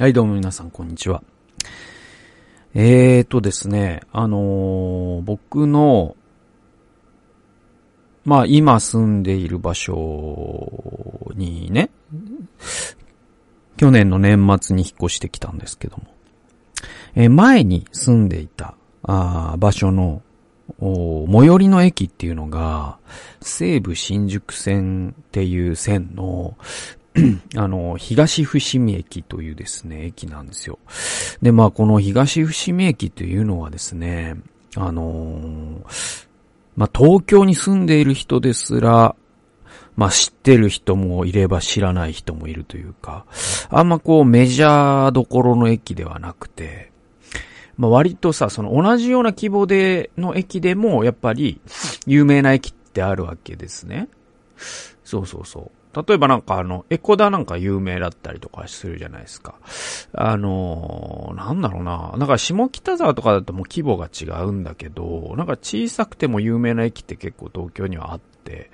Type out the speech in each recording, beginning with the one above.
はい、どうも皆さん、こんにちは。えーとですね、あのー僕の、まあ、今住んでいる場所にね、去年の年末に引っ越してきたんですけども、えー前に住んでいた、あ場所の、最寄りの駅っていうのが、西武新宿線っていう線の、あの、東伏見駅というですね、駅なんですよ。で、まあ、この東伏見駅というのはですね、あのーまあ、東京に住んでいる人ですら、まあ、知ってる人もいれば知らない人もいるというか、あんまこうメジャーどころの駅ではなくて、まあ、割とさ、その同じような規模での駅でも、やっぱり有名な駅ってあるわけですね。そうそうそう。例えばなんかあの、エコダなんか有名だったりとかするじゃないですか。あのーなんだろうな。なんか下北沢とかだともう規模が違うんだけど、なんか小さくても有名な駅って結構東京にはあって。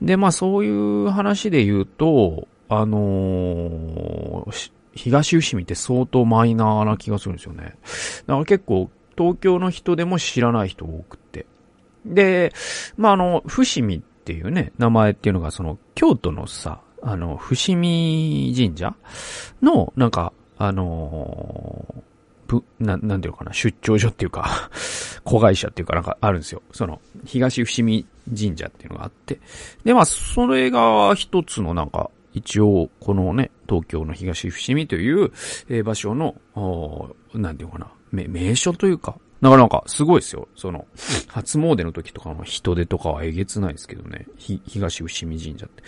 で、まあそういう話で言うと、あのー東伏見って相当マイナーな気がするんですよね。だから結構東京の人でも知らない人多くて。で、まああの、伏見っていうね、名前っていうのがその京都のさ、あの、伏見神社の、なんか、あのーぶ、な、なんていうのかな、出張所っていうか、子会社っていうかなんかあるんですよ。その、東伏見神社っていうのがあって。で、まあ、それが一つのなんか、一応、このね、東京の東伏見という、えー場所の、おーなんていうのかな、名、名所というか、だからなんか、すごいですよ。その、初詣の時とかの人手とかはえげつないですけどね。ひ、東伏見神社って。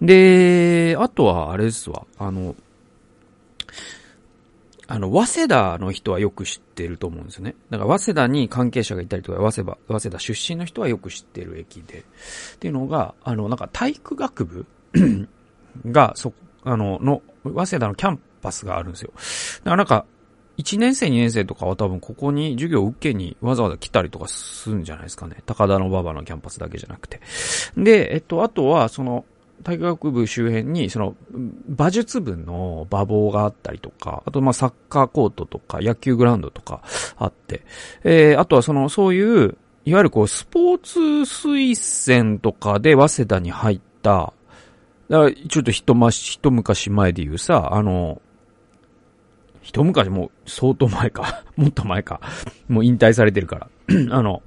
で、あとは、あれですわ。あの、あの、早稲田の人はよく知ってると思うんですよね。だから、早稲田に関係者がいたりとか、早稲田、早稲田出身の人はよく知ってる駅で。っていうのが、あの、なんか体育学部が、そ、あの、の、早稲田のキャンパスがあるんですよ。だからなんか、1年生、2年生とかは多分ここに授業受けにわざわざ来たりとかするんじゃないですかね。高田の馬場のキャンパスだけじゃなくて。で、えっと、あとは、その、体育学部周辺に、その、馬術部の馬房があったりとか、あと、まあ、サッカーコートとか、野球グラウンドとかあって、えー、あとはその、そういう、いわゆるこう、スポーツ推薦とかで早稲田に入った、だから、ちょっと一まし、一昔前で言うさ、あの、一昔もう相当前か。もっと前か。もう引退されてるから。あの、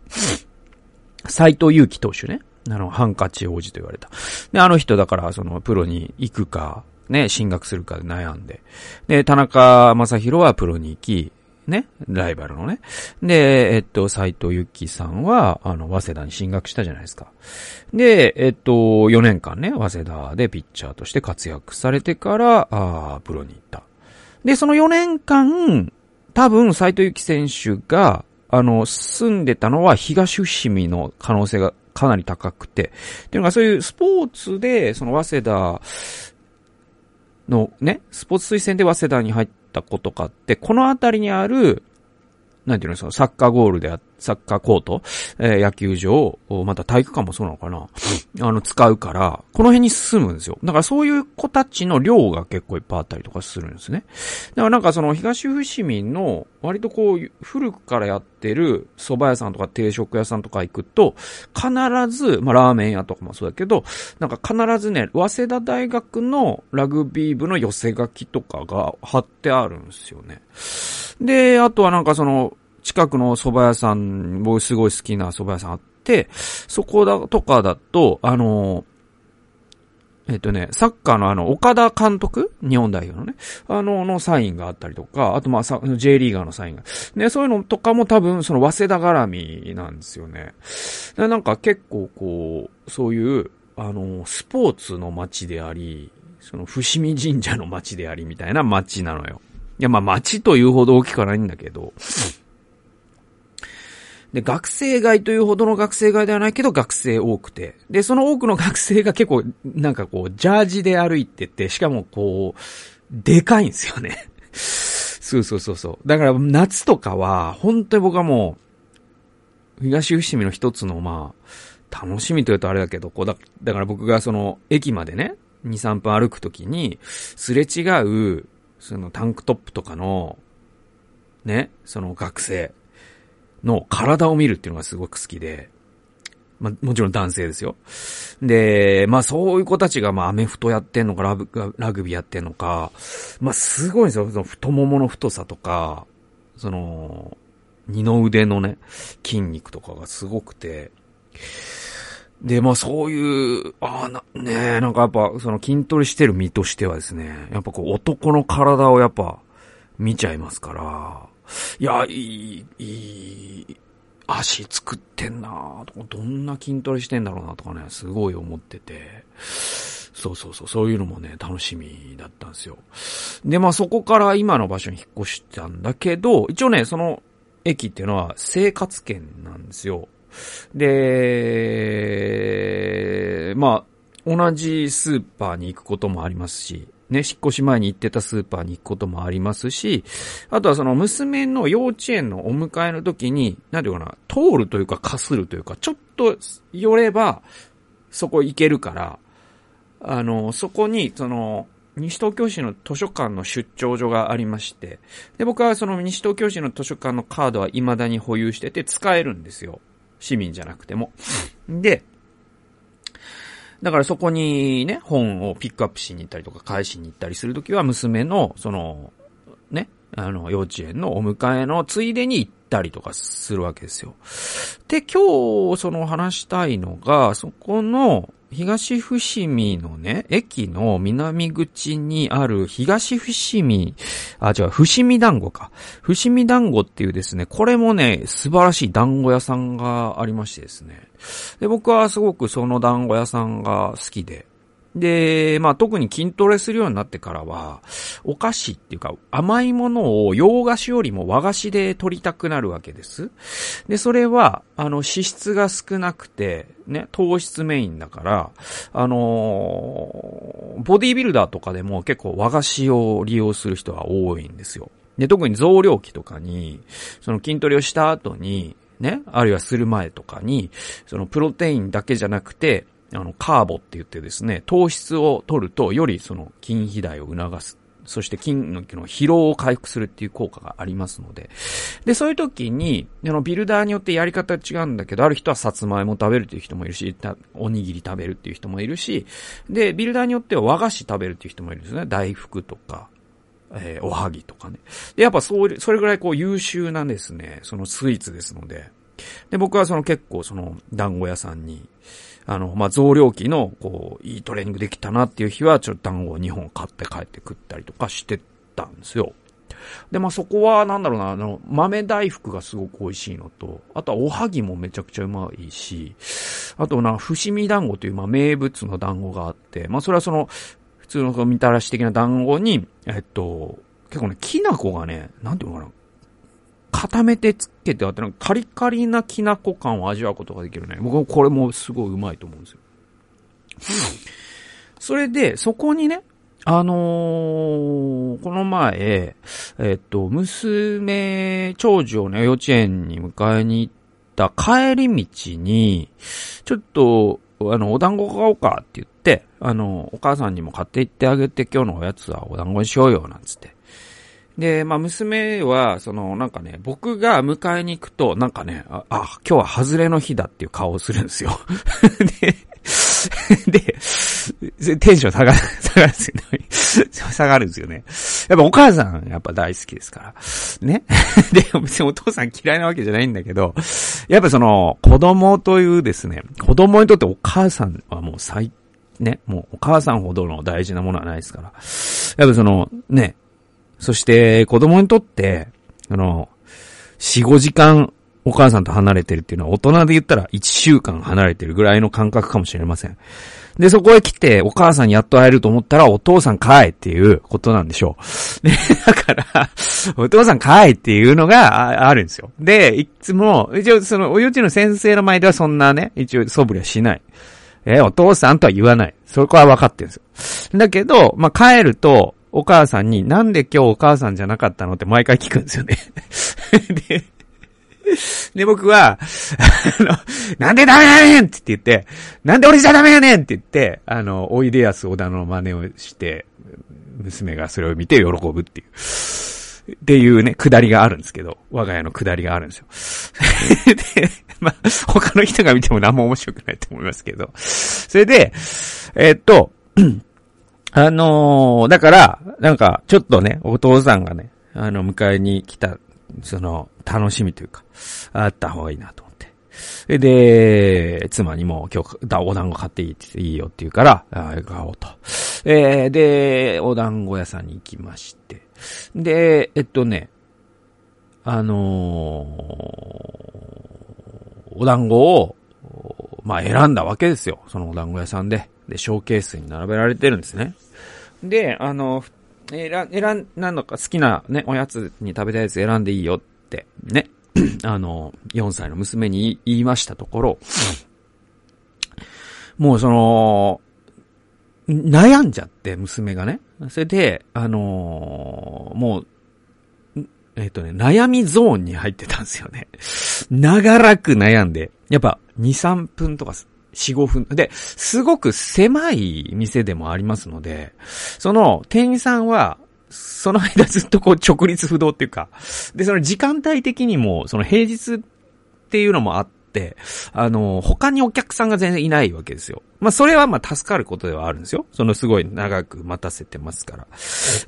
斎藤佑樹投手ね。あの、ハンカチ王子と言われた。で、あの人だから、その、プロに行くか、ね、進学するかで悩んで。で、田中正宏はプロに行き、ね、ライバルのね。で、えっと、斎藤佑樹さんは、あの、早稲田に進学したじゃないですか。で、えっと、4年間ね、早稲田でピッチャーとして活躍されてから、あープロに行った。で、その4年間、多分、斎藤幸選手が、あの、住んでたのは東伏見の可能性がかなり高くて、っていうのがそういうスポーツで、その早稲田のね、スポーツ推薦で早稲田に入った子とかって、この辺りにある、なんていうの、そのサッカーゴールであっ、サッカーコート、えー野球場、おまた体育館もそうなのかな、あの、使うから、この辺に住むんですよ。だからそういう子たちの量が結構いっぱいあったりとかするんですね。だからなんかその東伏見の割とこう古くからやってる蕎麦屋さんとか定食屋さんとか行くと必ず、まあラーメン屋とかもそうだけど、なんか必ずね、早稲田大学のラグビー部の寄せ書きとかが貼ってあるんですよね。で、あとはなんかその近くの蕎麦屋さん、僕すごい好きな蕎麦屋さんあって、そこだとかだと、あの、えっとね、サッカーのあの、岡田監督？日本代表のね。あの、のサインがあったりとか、あとまあ、さ J リーガーのサインが。ね、そういうのとかも多分、その、早稲田絡みなんですよね。でなんか結構こう、そういう、あの、スポーツの街であり、その、伏見神社の街でありみたいな街なのよ。いや、まあ、街というほど大きくはないんだけど、で、学生街というほどの学生街ではないけど、学生多くて。で、その多くの学生が結構、なんかこう、ジャージで歩いてて、しかもこう、でかいんですよね。そうそうそうそう。だから、夏とかは、本当に僕はもう、東伏見の一つの、まあ、楽しみというとあれだけど、こうだ、だから僕がその、駅までね、2、3分歩くときに、すれ違う、そのタンクトップとかの、ね、その学生の体を見るっていうのがすごく好きで、まあ、もちろん男性ですよ。で、まあそういう子たちがまあアメフトやってんのかラブ、ラグビーやってんのか、まあすごいんですよ。その太ももの太さとか、その、二の腕のね、筋肉とかがすごくて、で、まあそういう、ああ、な、ねえ、なんかやっぱ、その筋トレしてる身としてはですね、やっぱこう男の体をやっぱ見ちゃいますから、いや、いい、いい、足作ってんなとか、どんな筋トレしてんだろうなとかね、すごい思ってて、そうそうそう、そういうのもね、楽しみだったんですよ。で、まあそこから今の場所に引っ越したんだけど、一応ね、その駅っていうのは生活圏なんですよ。で、まあ、同じスーパーに行くこともありますし、ね、引っ越し前に行ってたスーパーに行くこともありますし、あとはその娘の幼稚園のお迎えの時に、なんていうかな、通るというかかするというか、ちょっと寄れば、そこ行けるから、あの、そこに、その、西東京市の図書館の出張所がありまして、で、僕はその西東京市の図書館のカードは未だに保有してて使えるんですよ。市民じゃなくても。で、だからそこにね、本をピックアップしに行ったりとか返しに行ったりするときは、娘の、その、ね、あの、幼稚園のお迎えのついでに行ったりとかするわけですよ。で、今日、その話したいのが、そこの、東伏見のね、駅の南口にある東伏見、あ、違う、伏見団子か。伏見団子っていうですね、これもね、素晴らしい団子屋さんがありましてですね。で、僕はすごくその団子屋さんが好きで、で、まあ特に筋トレするようになってからは、お菓子っていうか甘いものを洋菓子よりも和菓子で取りたくなるわけです。で、それは、あの、脂質が少なくて、ね、糖質メインだから、あのー、ボディービルダーとかでも結構和菓子を利用する人が多いんですよ。で、特に増量期とかに、その筋トレをした後に、ね、あるいはする前とかに、そのプロテインだけじゃなくて、あの、カーボって言ってですね、糖質を取ると、よりその筋肥大を促す。そして筋の疲労を回復するっていう効果がありますので。で、そういう時に、あの、ビルダーによってやり方違うんだけど、ある人はさつまいも食べるっていう人もいるし、おにぎり食べるっていう人もいるし、で、ビルダーによっては和菓子食べるっていう人もいるんですね。大福とか、えー、おはぎとかね。で、やっぱそう、それぐらいこう優秀なですね、そのスイーツですので。で、僕はその結構その団子屋さんに、あの、まあ、増量期の、こう、いいトレーニングできたなっていう日は、ちょっと団子を2本買って帰って食ったりとかしてたんですよ。で、まあ、そこは、なんだろうな、あの、豆大福がすごく美味しいのと、あとはおはぎもめちゃくちゃうまいし、あとな、伏見団子という、ま、名物の団子があって、まあ、それはその、通のみたらし的な団子に、えっと、結構ね、きな粉がね、なんていうのかな、固めてつけてあって、カリカリなきな粉感を味わうことができるね。僕これもすごいうまいと思うんですよ。それで、そこにね、あのー、この前、えっと、娘、長女をね、幼稚園に迎えに行った帰り道に、ちょっと、あの、お団子買おうかって言って、あの、お母さんにも買って行ってあげて今日のおやつはお団子にしようよ、なんつって。で、まあ、娘は、その、なんかね、僕が迎えに行くと、なんかね、あ、あ今日は外れの日だっていう顔をするんですよ。で、で、テンション下がる、下がるんですよね。下がるんですよね。やっぱお母さん、やっぱ大好きですから。ね。で、別にお父さん嫌いなわけじゃないんだけど、やっぱその、子供というですね、子供にとってお母さんはもう最ね、もうお母さんほどの大事なものはないですから。やっぱその、ね、そして子供にとって、あの、4、5時間お母さんと離れてるっていうのは大人で言ったら1週間離れてるぐらいの感覚かもしれません。で、そこへ来てお母さんにやっと会えると思ったらお父さん帰っていうことなんでしょう。で、だから、お父さん帰っていうのがあるんですよ。で、いつも、一応その、お幼稚園の先生の前ではそんなね、一応素振りはしない。え、お父さんとは言わない。そこは分かってるんですよ。だけど、まあ、帰ると、お母さんに、なんで今日お母さんじゃなかったのって毎回聞くんですよね で、で、僕は、あの、なんでダメやねんって言って、なんで俺じゃダメやねんって言って、あの、おいでやす小田の真似をして、娘がそれを見て喜ぶっていう。っていうね、下りがあるんですけど、我が家の下りがあるんですよ。で、まあ、他の人が見ても何も面白くないと思いますけど。それで、えー、っと、あのー、だから、なんか、ちょっとね、お父さんがね、あの、迎えに来た、その、楽しみというか、あった方がいいなと思って。で、妻にも今日、お団子買っていいいいよって言うから、あ買おうと。えー、で、お団子屋さんに行きまして。で、えっとね、あのー、お団子を、まあ選んだわけですよ。そのお団子屋さんで。で、ショーケースに並べられてるんですね。で、あの、選、選ん、なんのか好きなね、おやつに食べたやつ選んでいいよって、ね。あの、4歳の娘に言いましたところ、もうその、悩んじゃって、娘がね。それで、あのー、もう、えっ、ー、とね、悩みゾーンに入ってたんですよね。長らく悩んで、やっぱ2、3分とか4、5分。で、すごく狭い店でもありますので、その店員さんは、その間ずっとこう直立不動っていうか、で、その時間帯的にも、その平日っていうのもあって、、あの、他にお客さんが全然いないわけですよ。まあ、それはま、助かることではあるんですよ。そのすごい長く待たせてますから。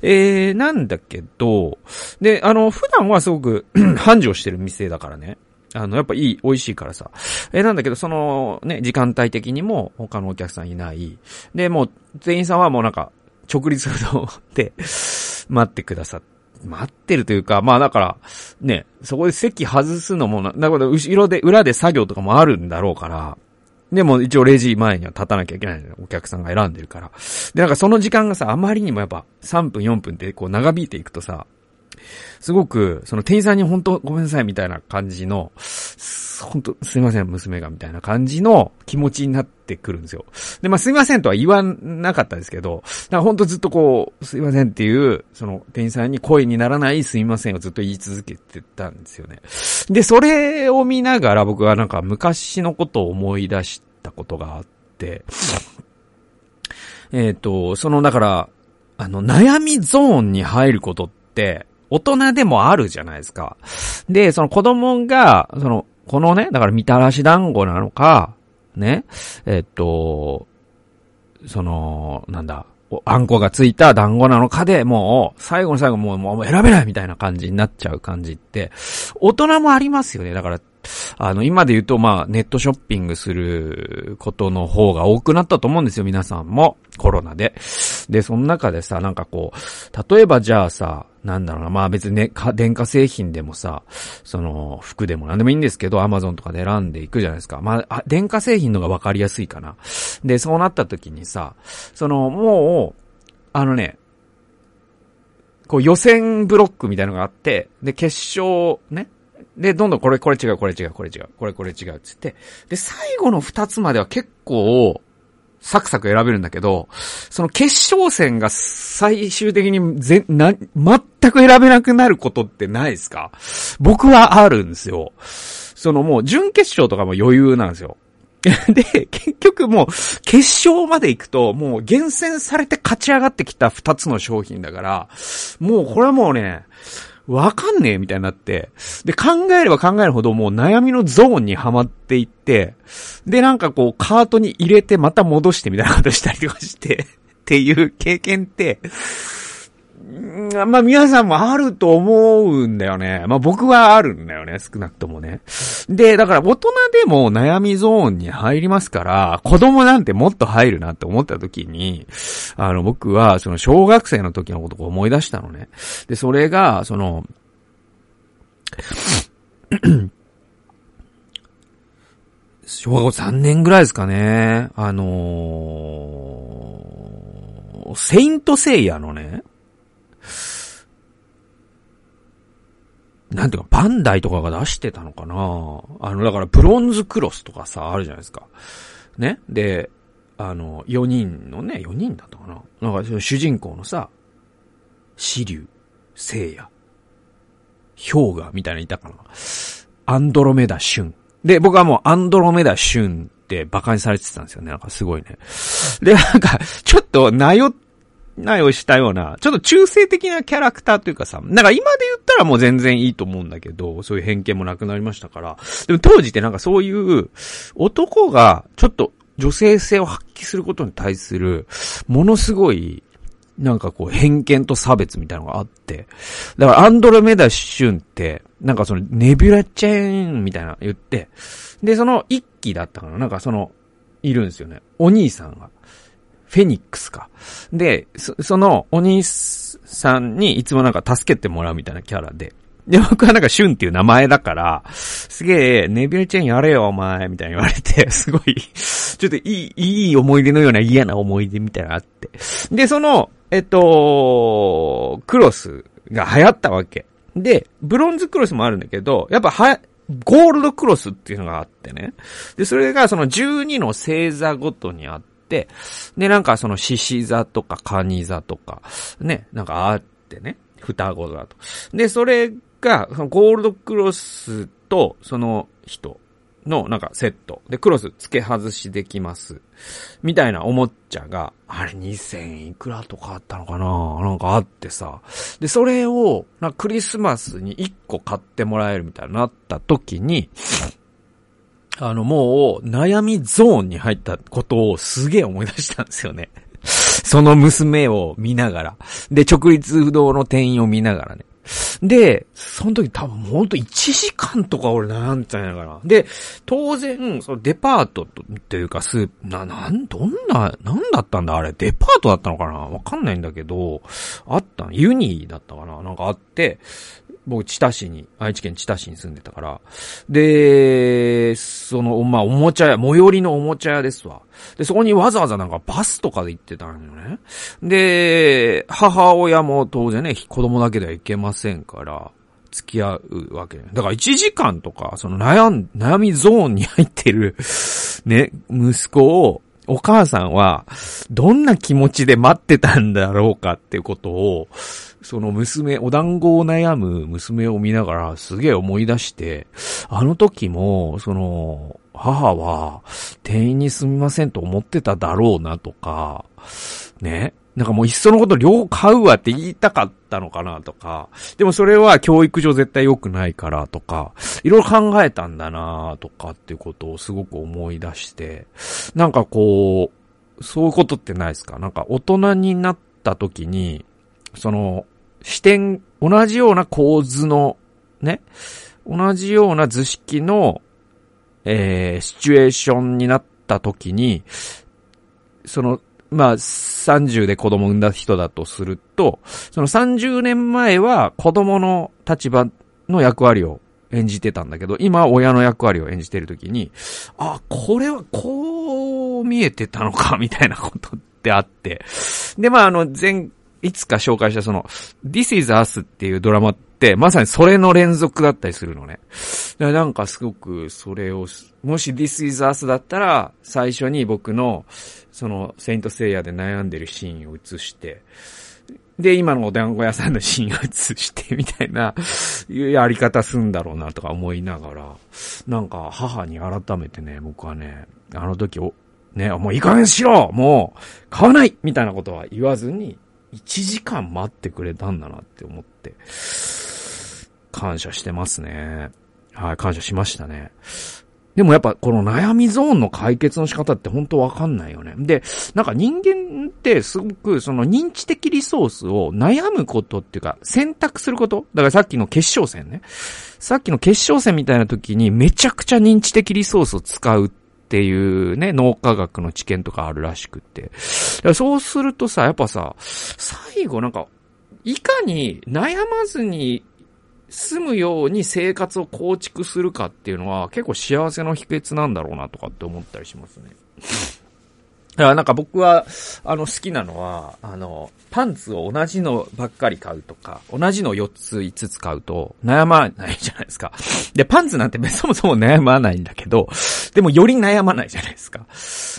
えー、なんだけど、で、あの、普段はすごく 繁盛してる店だからね。あの、やっぱいい、美味しいからさ。えー、なんだけど、その、ね、時間帯的にも他のお客さんいない。で、もう、店員さんはもうなんか、直立不動で待ってくださって、待ってるというか、まあだから、ね、そこで席外すのもな、だから後ろで、裏で作業とかもあるんだろうから、でも一応レジ前には立たなきゃいけないのお客さんが選んでるから。で、なんかその時間がさ、あまりにもやっぱ3分4分ってこう長引いていくとさ、すごく、その店員さんに本当ごめんなさいみたいな感じの、本当すいません、娘がみたいな感じの気持ちになってくるんですよ。で、まあすいませんとは言わなかったですけど、だから本当ずっとこう、すいませんっていう、その店員さんに声にならないすいませんをずっと言い続けてたんですよね。で、それを見ながら僕はなんか昔のことを思い出したことがあって、えっ、と、その、だから、あの、悩みゾーンに入ることって、大人でもあるじゃないですか。で、その子供が、その、このね、だからみたらし団子なのか、ね、えっと、その、なんだ、あんこがついた団子なのかで、もう、最後の最後もう、もう選べないみたいな感じになっちゃう感じって、大人もありますよね。だから、あの、今で言うと、まあ、ネットショッピングすることの方が多くなったと思うんですよ、皆さんも。コロナで。で、その中でさ、なんかこう、例えばじゃあさ、なんだろうな、まあ別にね、か電化製品でもさ、その、服でも何でもいいんですけど、アマゾンとかで選んでいくじゃないですか。まあ、電化製品のがわかりやすいかな。で、そうなった時にさ、その、もう、あのね、こう予選ブロックみたいなのがあって、で、決勝ね、で、どんどんこれ、これ違う、これ違う、これ違う、これ、これ違うっ、つって。で、最後の二つまでは結構、サクサク選べるんだけど、その決勝戦が最終的にぜ、な、全く選べなくなることってないですか？僕はあるんですよ。そのもう準決勝とかも余裕なんですよ。で、結局もう、決勝まで行くと、もう厳選されて勝ち上がってきた二つの商品だから、もうこれはもうね、わかんねえみたいになって、で、考えれば考えるほどもう悩みのゾーンにはまっていって、で、なんかこう、カートに入れてまた戻してみたいなことしたりとかして、っていう経験って、まあ皆さんもあると思うんだよね。まあ僕はあるんだよね、少なくともね。で、だから大人でも悩みゾーンに入りますから、子供なんてもっと入るなって思った時に、あの僕はその小学生の時のことを思い出したのね。で、それが、その、小学校3年ぐらいですかね。あのー、セイントセイヤのね、なんていうか、バンダイとかが出してたのかなあの、だからブロンズクロスとかさ、あるじゃないですか。ね？で、あの、4人のね、4人だったかななんか、主人公のさ、シリュウ、聖夜、氷河みたいなのいたかなアンドロメダ旬。で、僕はもうアンドロメダ旬って馬鹿にされてたんですよね。なんかすごいね。で、なんか、ちょっとなよっないをしたような、ちょっと中性的なキャラクターというかさ、なんか今で言ったらもう全然いいと思うんだけど、そういう偏見もなくなりましたから。でも当時ってなんかそういう男がちょっと女性性を発揮することに対する、ものすごい、なんかこう偏見と差別みたいなのがあって。だからアンドロメダシュンって、なんかそのネビュラチェーンみたいな言って、で、その一期だったかななんかその、いるんですよね。お兄さんが。フェニックスか。で、そそのお兄さんにいつもなんか助けてもらうみたいなキャラで。で、僕はなんかシュンっていう名前だから、すげえ、ネビューチェーンやれよ、お前、みたいに言われて、すごい、ちょっといい、いい思い出のような嫌な思い出みたいなのあって。で、その、えっと、クロスが流行ったわけ。で、ブロンズクロスもあるんだけど、やっぱは、ゴールドクロスっていうのがあってね。で、それがその12の星座ごとにあって、で、なんかその獅子座とかカニ座とか、ね、なんかあってね。双子座と。で、それが、ゴールドクロスと、その人のなんかセット。で、クロス付け外しできます。みたいなおもちゃが、あれ2000いくらとかあったのかな？なんかあってさ。で、それを、クリスマスに1個買ってもらえるみたいになった時に、あの、もう、悩みゾーンに入ったことをすげえ思い出したんですよね。その娘を見ながら。で、直立不動の店員を見ながらね。で、その時多分ほんと1時間とか俺悩んでたんやから。で、当然、そのデパートっていうかスープ、な、なん、どんな、なんだったんだ？あれ、デパートだったのかな？わかんないんだけど、あったユニーだったかな？なんかあって、僕、知多市に、愛知県知多市に住んでたから。で、その、まあ、おもちゃ屋、最寄りのおもちゃ屋ですわ。で、そこにわざわざなんかバスとかで行ってたんよね。で、母親も当然ね、子供だけでは行けませんから、付き合うわけ。だから1時間とか、その悩ん、悩みゾーンに入ってる、ね、息子を、お母さんは、どんな気持ちで待ってたんだろうかっていうことを、その娘、お団子を悩む娘を見ながらすげえ思い出して、あの時も、その、母は店員にすみませんと思ってただろうなとか、ね？なんかもういっそのこと両買うわって言いたかったのかなとか、でもそれは教育上絶対良くないからとか、いろいろ考えたんだなとかっていうことをすごく思い出して、なんかこう、そういうことってないですか？なんか大人になった時に、その、視点、同じような構図の、ね、同じような図式の、えー、シチュエーションになった時に、その、まあ、30で子供産んだ人だとすると、その30年前は子供の立場の役割を演じてたんだけど、今親の役割を演じてる時に、あ、これはこう見えてたのか、みたいなことってあって。で、まあ、あの、前いつか紹介したその、This is Us っていうドラマって、まさにそれの連続だったりするのね。なんかすごくそれを、もし This is Us だったら、最初に僕の、その、セイントセイヤで悩んでるシーンを映して、で、今のお団子屋さんのシーンを映して、みたいな、いうやり方すんだろうなとか思いながら、なんか母に改めてね、僕はね、あの時を、ね、もういい加減しろもう、買わないみたいなことは言わずに、1時間待ってくれたんだなって思って、感謝してますね。はい、感謝しましたね。でもやっぱこの悩みゾーンの解決の仕方って本当わかんないよね。で、なんか人間ってすごくその認知的リソースを悩むことっていうか選択することだからさっきの決勝戦ね。さっきの決勝戦みたいな時にめちゃくちゃ認知的リソースを使うっっていうね、脳科学の知見とかあるらしくって。そうするとさ、やっぱさ、最後なんか、いかに悩まずに済むように生活を構築するかっていうのは結構幸せの秘訣なんだろうなとかって思ったりしますね。だからなんか僕は、あの、好きなのは、あの、パンツを同じのばっかり買うとか、同じの4つ5つ買うと悩まないじゃないですか。で、パンツなんて そもそも悩まないんだけど、でもより悩まないじゃないですか。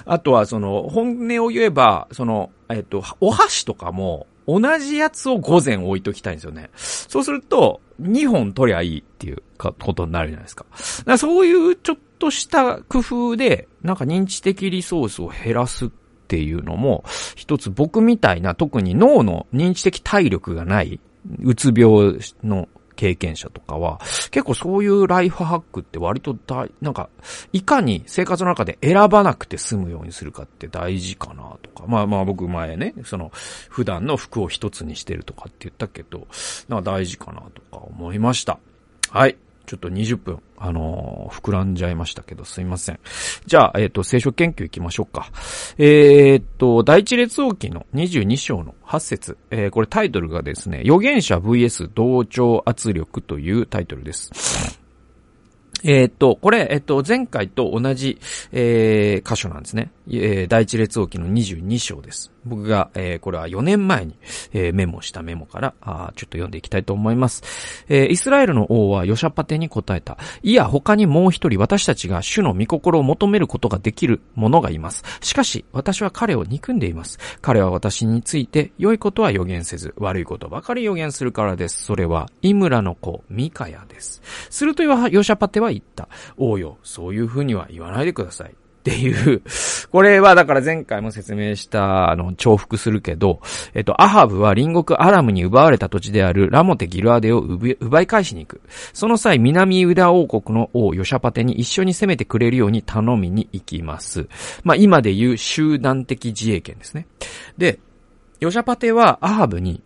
あとは、その、本音を言えば、その、えっと、お箸とかも、同じやつを午前置いときたいんですよね。そうすると、2本取りゃいいっていうことになるじゃないですか。だからそういうちょっっとした工夫で、なんか認知的リソースを減らすっっていうのも、一つ僕みたいな特に脳の認知的体力がない、うつ病の経験者とかは、結構そういうライフハックって割と大、なんか、いかに生活の中で選ばなくて済むようにするかって大事かなとか。まあまあ僕前ね、その、普段の服を一つにしてるとかって言ったけど、なんか大事かなとか思いました。はい。ちょっと20分、あの、膨らんじゃいましたけど、すいません。じゃあ、えっ、ー、と、聖書研究行きましょうか。えっ、と、第一列王記の22章の8節え、これタイトルがですね、預言者 VS 同調圧力というタイトルです。えっと、これ、えっと、前回と同じ、えー、箇所なんですね。えー、第一列王記の22章です。僕が、えー、これは4年前に、えー、メモしたメモから、あちょっと読んでいきたいと思います。えー、イスラエルの王はヨシャパテに答えた。いや、他にもう一人私たちが主の御心を求めることができる者がいます。しかし、私は彼を憎んでいます。彼は私について、良いことは予言せず、悪いことばかり予言するからです。それは、イムラの子、ミカヤです。するとヨシャパテは言った。王よ、そういうふうには言わないでください。っていう、これはだから前回も説明した、あの、重複するけど、えっと、アハブは隣国アラムに奪われた土地であるラモテ・ギルアデを奪い返しに行く。その際、南ユダ王国の王ヨシャパテに一緒に攻めてくれるように頼みに行きます。まあ、今で言う集団的自衛権ですね。で、ヨシャパテはアハブに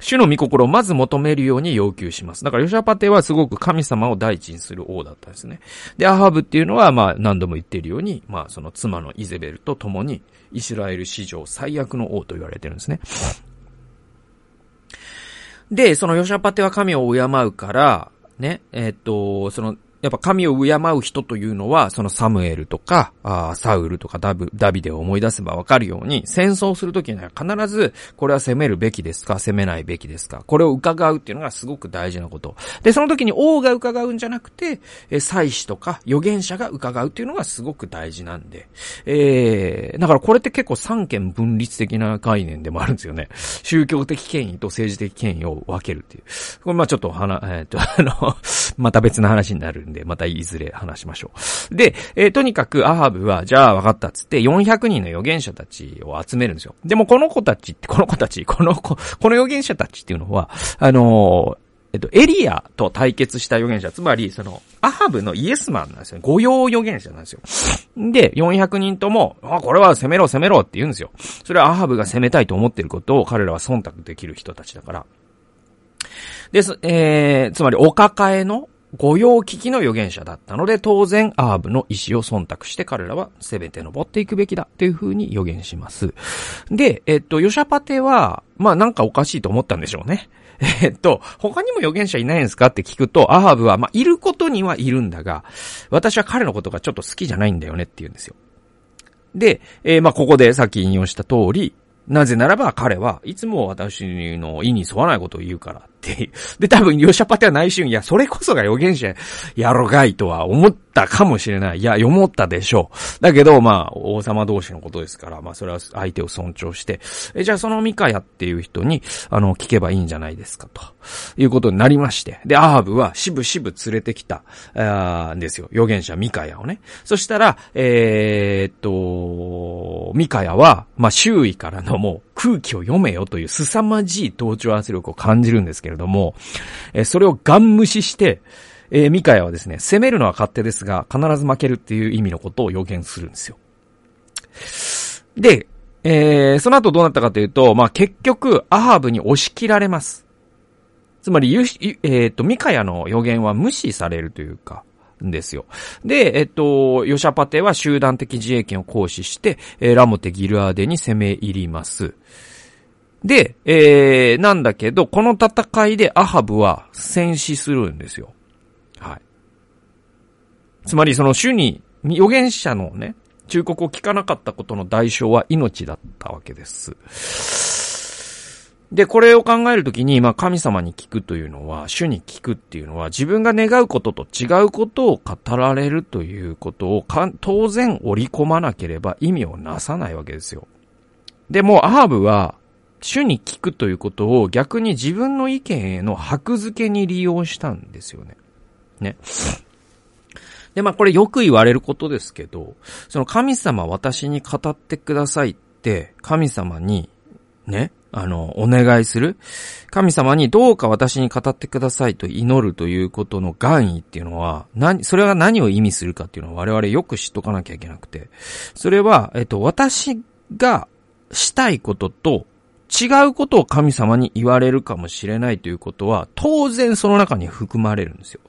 主の御心をまず求めるように要求します。だからヨシャパテはすごく神様を第一にする王だったんですね。で、アハブっていうのは、まあ何度も言っているように、まあその妻のイゼベルと共にイスラエル史上最悪の王と言われてるんですね。で、そのヨシャパテは神を敬うから、ね、えー、っと、そのやっぱ神を敬う人というのは、そのサムエルとか、あサウルとかダブダビデを思い出せばわかるように、戦争するときには必ず、これは攻めるべきですか攻めないべきですかこれを伺うっていうのがすごく大事なこと。で、その時に王が伺うんじゃなくて、え祭司とか預言者が伺うっていうのがすごく大事なんで。えー、だからこれって結構三権分立的な概念でもあるんですよね。宗教的権威と政治的権威を分けるっていう。これまあちょっとはな、えっ、と、あの、また別の話になるんで、またいずれ話しましょう。で、えー、とにかくアハブは、じゃあ分かったっつって400人の預言者たちを集めるんですよ。でもこの子たちって、この子たち、この子、この預言者たちっていうのは、あのーえっと、エリアと対決した預言者、つまり、その、アハブのイエスマンなんですよ。御用預言者なんですよ。で、400人とも、あ、これは攻めろ攻めろって言うんですよ。それはアハブが攻めたいと思ってることを彼らは忖度できる人たちだから。です、えー、つまりお抱えの御用聞きの預言者だったので、当然、アーブの意思を忖度して彼らはせめて登っていくべきだというふうに予言します。で、えっと、ヨシャパテは、まあなんかおかしいと思ったんでしょうね。えっと、他にも預言者いないんですかって聞くと、アハブは、まあ、いることにはいるんだが、私は彼のことがちょっと好きじゃないんだよねって言うんですよ。で、えー、まあ、ここでさっき引用した通り、なぜならば彼はいつも私の意に沿わないことを言うからって。で、多分、ヨシャパテは内心、いや、それこそが預言者やろがいとは思ったかもしれない。いや、思ったでしょう。だけど、まあ、王様同士のことですから、まあ、それは相手を尊重して、え、じゃあそのミカヤっていう人に、あの、聞けばいいんじゃないですか、ということになりまして。で、アハブは、しぶしぶ連れてきた、あんですよ。預言者ミカヤをね。そしたら、えー、っと、ミカヤは、まあ、周囲からのもう空気を読めよという凄まじい同調圧力を感じるんですけれども、えそれをガン無視して、えー、ミカヤはですね、攻めるのは勝手ですが、必ず負けるっていう意味のことを予言するんですよ。で、えー、その後どうなったかというと、まあ、結局、アハブに押し切られます。つまり、えっ、ー、と、ミカヤの予言は無視されるというか、んですよ。で、えっと、ヨシャパテは集団的自衛権を行使して、えー、ラモテ・ギルアーデに攻め入ります。で、えー、なんだけど、この戦いでアハブは戦死するんですよ。はい。つまりその主に、預言者のね、忠告を聞かなかったことの代償は命だったわけです。で、これを考えるときに、まあ神様に聞くというのは、主に聞くっていうのは、自分が願うことと違うことを語られるということをか当然織り込まなければ意味をなさないわけですよ。でもう、アーブは、主に聞くということを逆に自分の意見への箔付けに利用したんですよね。ね。で、まあこれよく言われることですけど、その神様私に語ってくださいって、神様に、ね、あの、お願いする。神様にどうか私に語ってくださいと祈るということの願意っていうのは、何、それは何を意味するかっていうのは我々よく知っとかなきゃいけなくて。それは、えっと、私がしたいことと違うことを神様に言われるかもしれないということは、当然その中に含まれるんですよ。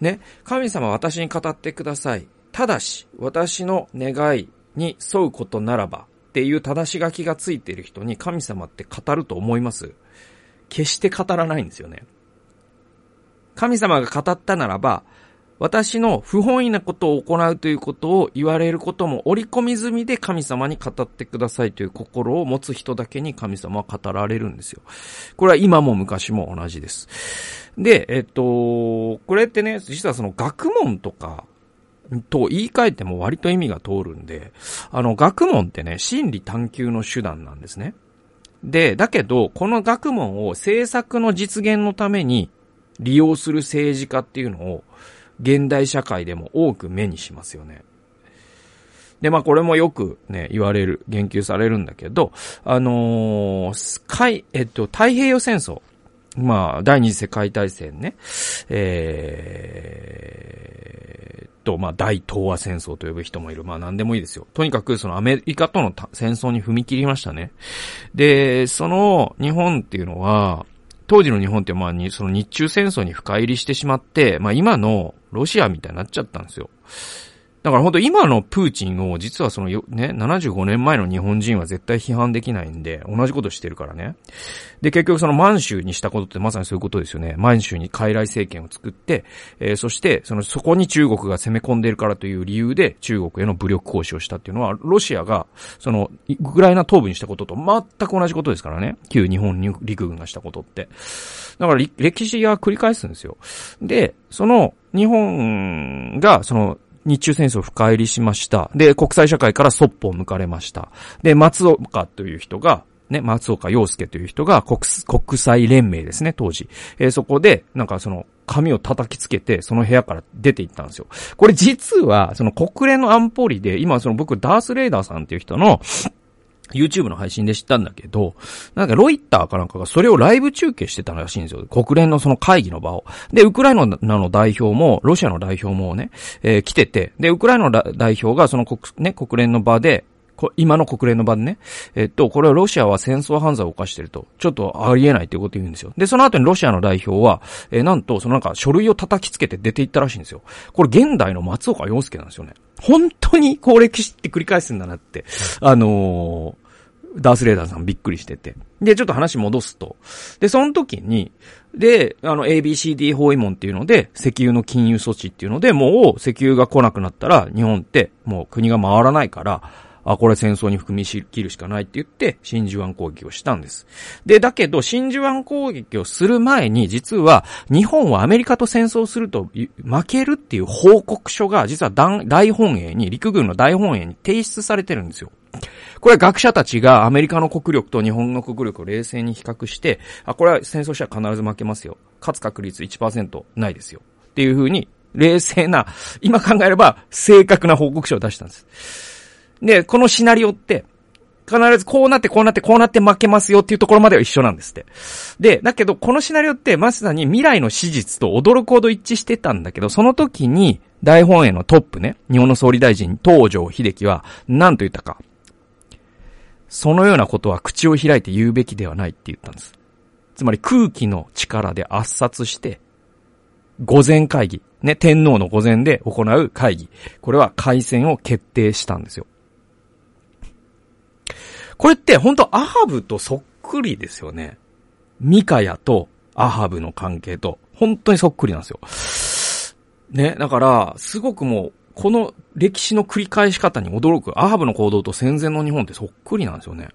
ね。神様私に語ってください。ただし、私の願いに沿うことならば、っていう正し書きがついている人に神様って語ると思います決して語らないんですよね。神様が語ったならば、私の不本意なことを行うということを言われることも織り込み済みで神様に語ってくださいという心を持つ人だけに神様は語られるんですよ。これは今も昔も同じです。で、えっと、これってね、実はその学問とか、と言い換えても割と意味が通るんで、あの、学問ってね、真理探求の手段なんですね。で、だけど、この学問を政策の実現のために利用する政治家っていうのを、現代社会でも多く目にしますよね。で、まあこれもよくね、言われる、言及されるんだけど、あのー、海、えっと、太平洋戦争。まあ、第二次世界大戦ね。えー、と、まあ、大東亜戦争と呼ぶ人もいる。まあ、何でもいいですよ。とにかく、そのアメリカとの戦争に踏み切りましたね。で、その日本っていうのは、当時の日本ってまあに、その日中戦争に深入りしてしまって、まあ今のロシアみたいになっちゃったんですよ。だから本当今のプーチンを実はそのよ、ね、75年前の日本人は絶対批判できないんで、同じことしてるからね。で、結局その満州にしたことってまさにそういうことですよね。満州に傀儡政権を作って、えー、そして、その、そこに中国が攻め込んでるからという理由で中国への武力行使をしたっていうのは、ロシアが、その、ウクライナ東部にしたことと全く同じことですからね。旧日本陸軍がしたことって。だから歴史が繰り返すんですよ。で、その、日本が、その、日中戦争深入りしました。で、国際社会からそっぽを向かれました。で、松岡という人が、ね、松岡洋介という人が国国際連盟ですね、当時。えー、そこで、なんかその、紙を叩きつけて、その部屋から出て行ったんですよ。これ実は、その国連の安保理で、今その僕、ダースレーダーさんっていう人の、YouTube の配信で知ったんだけど、なんかロイターかなんかがそれをライブ中継してたらしいんですよ。国連のその会議の場を。で、ウクライナの代表も、ロシアの代表もね、えー、来てて、で、ウクライナの代表がその国、ね、国連の場で、今の国連の場でね、えっと、これはロシアは戦争犯罪を犯してると、ちょっとありえないっていうことを言うんですよ。で、その後にロシアの代表は、えー、なんと、そのなんか書類を叩きつけて出て行ったらしいんですよ。これ現代の松岡洋介なんですよね。本当にこう歴史って繰り返すんだなって、あのー、ダースレーダーさんびっくりしてて。で、ちょっと話戻すと。で、その時に、で、あの、ABCD 包囲門っていうので、石油の金融措置っていうので、もう石油が来なくなったら、日本ってもう国が回らないから、あ、これ戦争に含み切るしかないって言って、真珠湾攻撃をしたんです。で、だけど、真珠湾攻撃をする前に、実は、日本はアメリカと戦争すると負けるっていう報告書が、実は大本営に、陸軍の大本営に提出されてるんですよ。これは学者たちがアメリカの国力と日本の国力を冷静に比較して、あ、これは戦争したら必ず負けますよ。勝つ確率1%ないですよ。っていう風に、冷静な、今考えれば正確な報告書を出したんです。で、このシナリオって、必ずこうなってこうなってこうなって負けますよっていうところまでは一緒なんですって。で、だけどこのシナリオってまさに未来の史実と驚くほど一致してたんだけど、その時に大本営のトップね、日本の総理大臣東条秀樹は何と言ったか。そのようなことは口を開いて言うべきではないって言ったんです。つまり空気の力で圧殺して、午前会議、ね、天皇の午前で行う会議。これは開戦を決定したんですよ。これって本当アハブとそっくりですよね。ミカヤとアハブの関係と、本当にそっくりなんですよ。ね、だから、すごくもう、この歴史の繰り返し方に驚く、アハブの行動と戦前の日本ってそっくりなんですよね。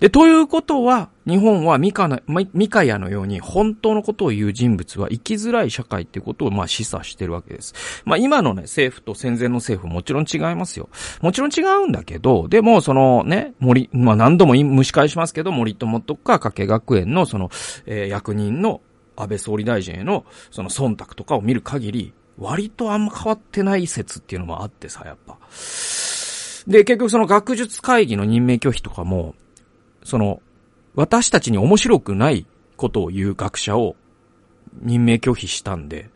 で、ということは、日本はミカな、ミカヤのように本当のことを言う人物は生きづらい社会っていうことをまあ示唆してるわけです。まあ今のね、政府と戦前の政府もちろん違いますよ。もちろん違うんだけど、でもそのね、森、まあ何度も蒸し返しますけど、森友とか加計学園のその、えー、役人の安倍総理大臣へのその忖度とかを見る限り、割とあんま変わってない説っていうのもあってさ、やっぱ。で、結局その学術会議の任命拒否とかも、その、私たちに面白くないことを言う学者を任命拒否したんで、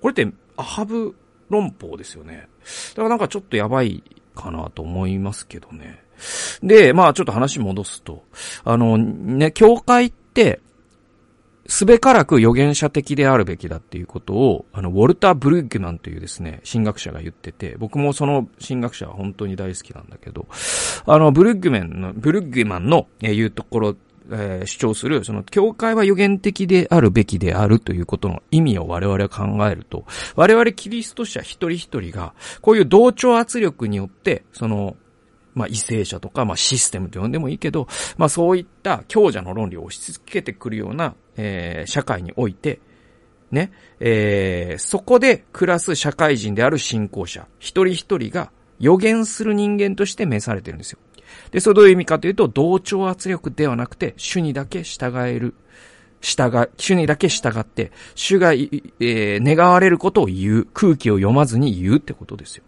これってアハブ論法ですよね。だからなんかちょっとやばいかなと思いますけどね。で、まあちょっと話戻すと、あのね、教会って、すべからく預言者的であるべきだっていうことを、あの、ウォルター・ブルッグマンというですね、神学者が言ってて、僕もその神学者は本当に大好きなんだけど、あの、ブルッグメンの、ブルッグマンの言うところ、えー、主張する、その、教会は預言的であるべきであるということの意味を我々は考えると、我々キリスト者一人一人が、こういう同調圧力によって、その、まあ、為政者とか、まあ、システムと呼んでもいいけど、まあ、そういった強者の論理を押し付けてくるような、えー、社会において、ね、えー、そこで暮らす社会人である信仰者、一人一人が予言する人間として召されてるんですよ。で、それどういう意味かというと、同調圧力ではなくて、主にだけ従える。従、主にだけ従って、主が、えー、願われることを言う。空気を読まずに言うってことですよ。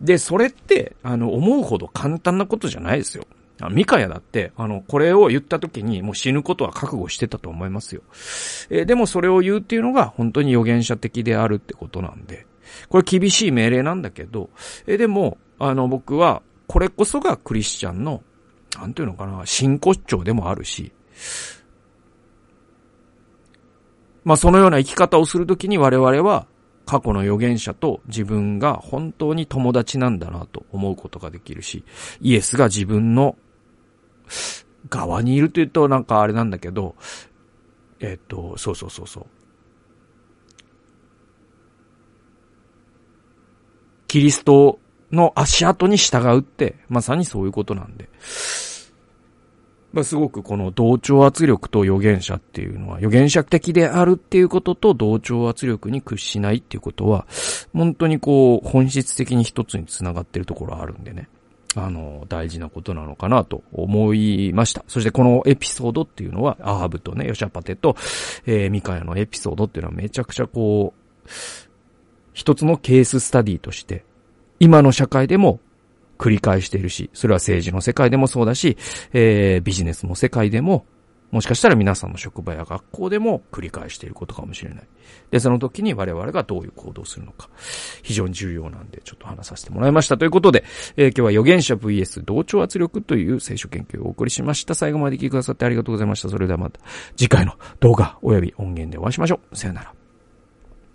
で、それって、あの、思うほど簡単なことじゃないですよ。ミカヤだって、あの、これを言った時にもう死ぬことは覚悟してたと思いますよ。えー、でもそれを言うっていうのが本当に預言者的であるってことなんで、これ厳しい命令なんだけど、えー、でも、あの、僕は、これこそがクリスチャンの、なんていうのかな、真骨頂でもあるし、まあそのような生き方をするときに我々は過去の預言者と自分が本当に友達なんだなと思うことができるし、イエスが自分の側にいるというとなんかあれなんだけど、えっと、そうそうそうそう。キリストの足跡に従うって、まさにそういうことなんで。まあ、すごくこの同調圧力と預言者っていうのは、預言者的であるっていうことと同調圧力に屈しないっていうことは、本当にこう、本質的に一つに繋がってるところあるんでね。あの、大事なことなのかなと思いました。そしてこのエピソードっていうのは、アーブとね、ヨシャパテと、えー、ミカヤのエピソードっていうのはめちゃくちゃこう、一つのケーススタディとして、今の社会でも繰り返しているし、それは政治の世界でもそうだし、えー、ビジネスの世界でも、もしかしたら皆さんの職場や学校でも繰り返していることかもしれない。で、その時に我々がどういう行動をするのか、非常に重要なんで、ちょっと話させてもらいました。ということで、えー、今日は預言者 VS 同調圧力という聖書研究をお送りしました。最後まで聞いてくださってありがとうございました。それではまた次回の動画及び音源でお会いしましょう。さよなら。